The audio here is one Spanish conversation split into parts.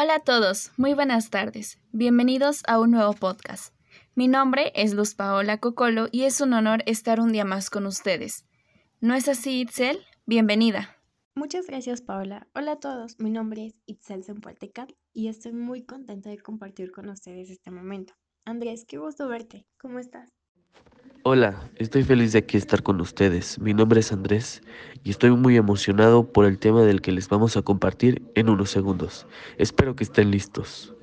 Hola a todos, muy buenas tardes. Bienvenidos a un nuevo podcast. Mi nombre es Luz Paola Cocolo y es un honor estar un día más con ustedes. ¿No es así, Itzel? Bienvenida. Muchas gracias, Paola. Hola a todos, mi nombre es Itzel Sempualtecat y estoy muy contenta de compartir con ustedes este momento. Andrés, qué gusto verte. ¿Cómo estás? Hola, estoy feliz de aquí estar con ustedes. Mi nombre es Andrés y estoy muy emocionado por el tema del que les vamos a compartir en unos segundos. Espero que estén listos.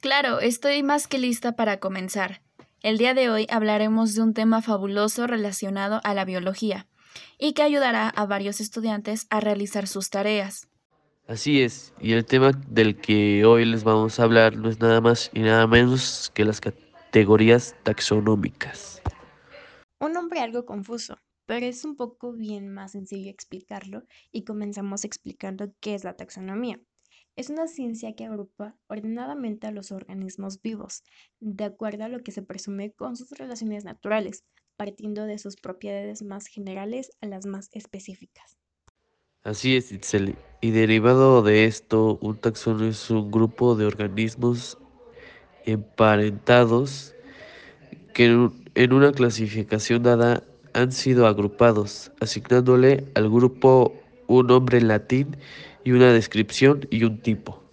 Claro, estoy más que lista para comenzar. El día de hoy hablaremos de un tema fabuloso relacionado a la biología y que ayudará a varios estudiantes a realizar sus tareas. Así es, y el tema del que hoy les vamos a hablar no es nada más y nada menos que las categorías taxonómicas. Un nombre algo confuso, pero es un poco bien más sencillo explicarlo y comenzamos explicando qué es la taxonomía. Es una ciencia que agrupa ordenadamente a los organismos vivos, de acuerdo a lo que se presume con sus relaciones naturales, partiendo de sus propiedades más generales a las más específicas. Así es, Itzel. Y derivado de esto, un taxón es un grupo de organismos emparentados que en una clasificación dada han sido agrupados, asignándole al grupo un nombre en latín y una descripción y un tipo.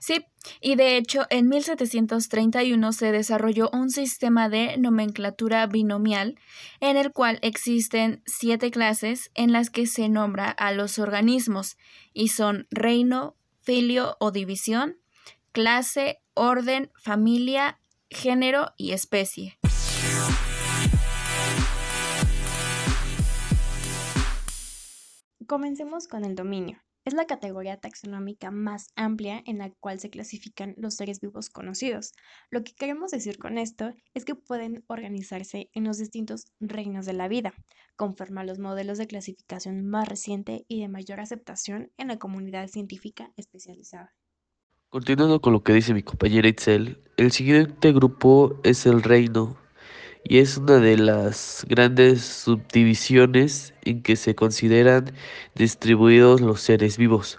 Sí, y de hecho en 1731 se desarrolló un sistema de nomenclatura binomial en el cual existen siete clases en las que se nombra a los organismos y son reino, filio o división, clase, orden, familia, género y especie. Comencemos con el dominio. Es la categoría taxonómica más amplia en la cual se clasifican los seres vivos conocidos. Lo que queremos decir con esto es que pueden organizarse en los distintos reinos de la vida, conforme a los modelos de clasificación más reciente y de mayor aceptación en la comunidad científica especializada. Continuando con lo que dice mi compañera Itzel, el siguiente grupo es el reino y es una de las grandes subdivisiones en que se consideran distribuidos los seres vivos,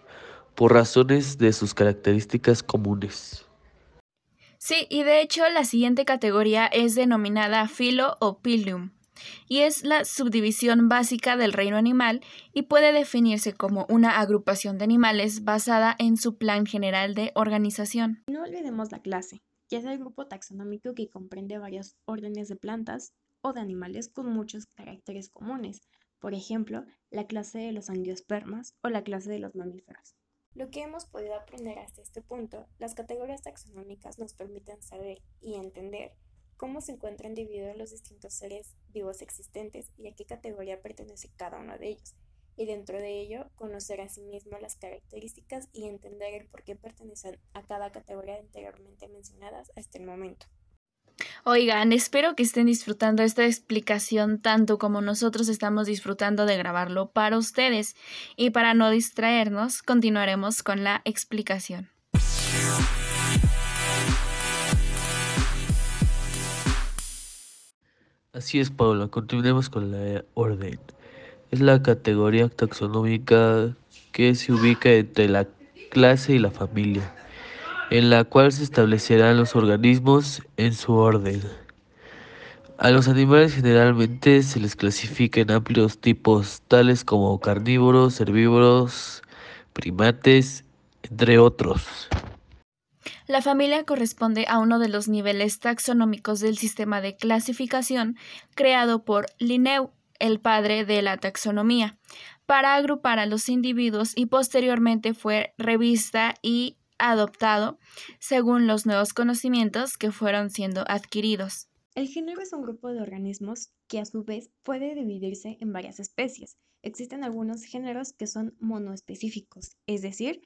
por razones de sus características comunes. Sí, y de hecho la siguiente categoría es denominada filo o pilium, y es la subdivisión básica del reino animal y puede definirse como una agrupación de animales basada en su plan general de organización. No olvidemos la clase, que es el grupo taxonómico que comprende varios órdenes de plantas o de animales con muchos caracteres comunes, por ejemplo, la clase de los angiospermas o la clase de los mamíferos. Lo que hemos podido aprender hasta este punto, las categorías taxonómicas nos permiten saber y entender cómo se encuentran divididos los distintos seres vivos existentes y a qué categoría pertenece cada uno de ellos, y dentro de ello conocer a sí mismo las características y entender el por qué pertenecen a cada categoría anteriormente mencionadas hasta el momento. Oigan, espero que estén disfrutando esta explicación tanto como nosotros estamos disfrutando de grabarlo para ustedes y para no distraernos, continuaremos con la explicación. Así es, Paula, continuemos con la orden es la categoría taxonómica que se ubica entre la clase y la familia, en la cual se establecerán los organismos en su orden. A los animales generalmente se les clasifica en amplios tipos, tales como carnívoros, herbívoros, primates, entre otros. La familia corresponde a uno de los niveles taxonómicos del sistema de clasificación creado por Linneu el padre de la taxonomía, para agrupar a los individuos y posteriormente fue revista y adoptado según los nuevos conocimientos que fueron siendo adquiridos. El género es un grupo de organismos que a su vez puede dividirse en varias especies. Existen algunos géneros que son monoespecíficos, es decir,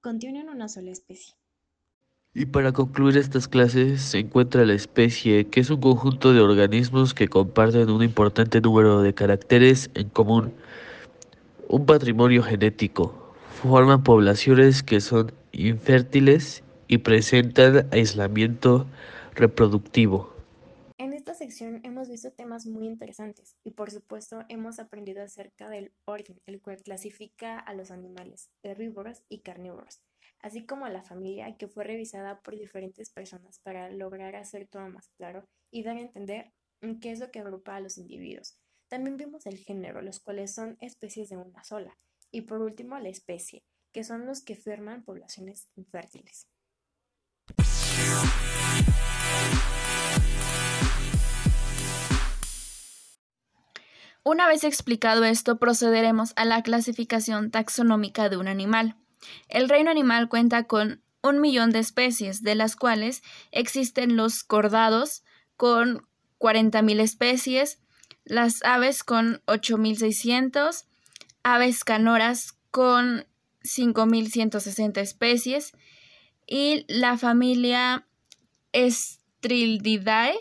contienen una sola especie. Y para concluir estas clases se encuentra la especie, que es un conjunto de organismos que comparten un importante número de caracteres en común, un patrimonio genético. Forman poblaciones que son infértiles y presentan aislamiento reproductivo. En esta sección hemos visto temas muy interesantes y por supuesto hemos aprendido acerca del orden, el cual clasifica a los animales herbívoros y carnívoros así como la familia que fue revisada por diferentes personas para lograr hacer todo más claro y dar a entender qué es lo que agrupa a los individuos. También vimos el género, los cuales son especies de una sola, y por último la especie, que son los que forman poblaciones infértiles. Una vez explicado esto, procederemos a la clasificación taxonómica de un animal. El reino animal cuenta con un millón de especies, de las cuales existen los cordados con 40.000 especies, las aves con 8.600, aves canoras con 5.160 especies y la familia Strildidae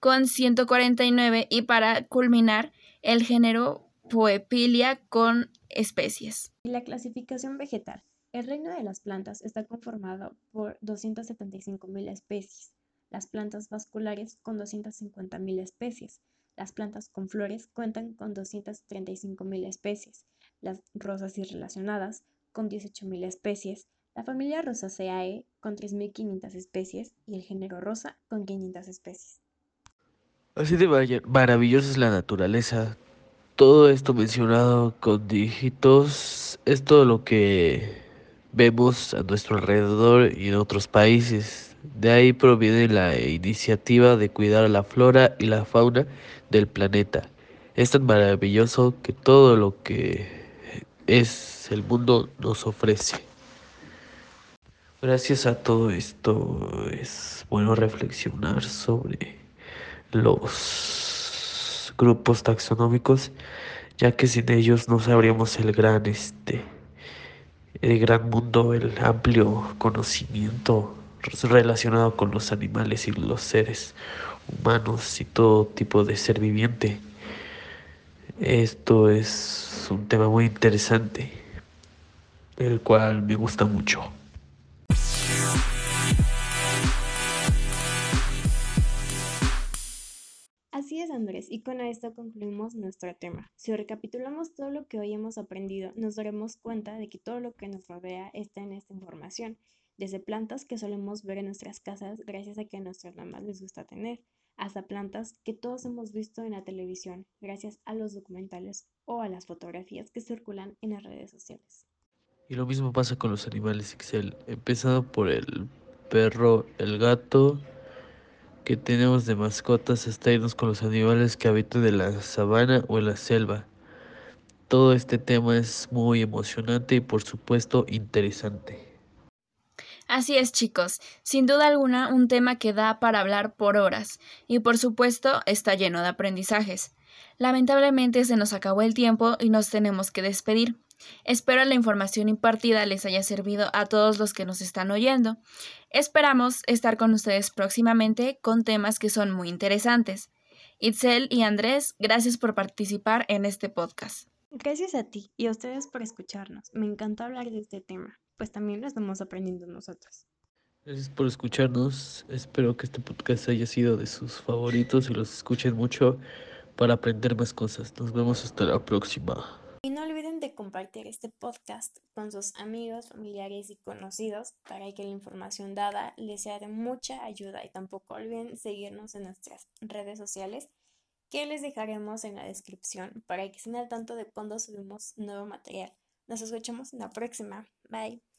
con 149 y para culminar el género Poepilia con especies. La clasificación vegetal. El reino de las plantas está conformado por 275.000 especies, las plantas vasculares con 250.000 especies, las plantas con flores cuentan con 235.000 especies, las rosas y relacionadas con 18.000 especies, la familia Rosaceae con 3.500 especies y el género rosa con 500 especies. Así de maravillosa es la naturaleza. Todo esto mencionado con dígitos es todo lo que vemos a nuestro alrededor y en otros países. De ahí proviene la iniciativa de cuidar la flora y la fauna del planeta. Es tan maravilloso que todo lo que es el mundo nos ofrece. Gracias a todo esto es bueno reflexionar sobre los grupos taxonómicos, ya que sin ellos no sabríamos el gran este el gran mundo, el amplio conocimiento relacionado con los animales y los seres humanos y todo tipo de ser viviente. Esto es un tema muy interesante, el cual me gusta mucho. Y con esto concluimos nuestro tema. Si recapitulamos todo lo que hoy hemos aprendido, nos daremos cuenta de que todo lo que nos rodea está en esta información, desde plantas que solemos ver en nuestras casas gracias a que a nuestras mamás les gusta tener, hasta plantas que todos hemos visto en la televisión gracias a los documentales o a las fotografías que circulan en las redes sociales. Y lo mismo pasa con los animales Excel, empezando por el perro, el gato que tenemos de mascotas hasta irnos con los animales que habitan en la sabana o en la selva. Todo este tema es muy emocionante y por supuesto interesante. Así es, chicos, sin duda alguna un tema que da para hablar por horas y por supuesto está lleno de aprendizajes. Lamentablemente se nos acabó el tiempo y nos tenemos que despedir. Espero la información impartida les haya servido a todos los que nos están oyendo. Esperamos estar con ustedes próximamente con temas que son muy interesantes. Itzel y Andrés, gracias por participar en este podcast. Gracias a ti y a ustedes por escucharnos. Me encanta hablar de este tema pues también lo estamos aprendiendo nosotros. Gracias por escucharnos. Espero que este podcast haya sido de sus favoritos y los escuchen mucho para aprender más cosas. Nos vemos hasta la próxima. Y no olviden compartir este podcast con sus amigos, familiares y conocidos para que la información dada les sea de mucha ayuda y tampoco olviden seguirnos en nuestras redes sociales que les dejaremos en la descripción para que estén al tanto de cuando subimos nuevo material. Nos escuchamos en la próxima. Bye.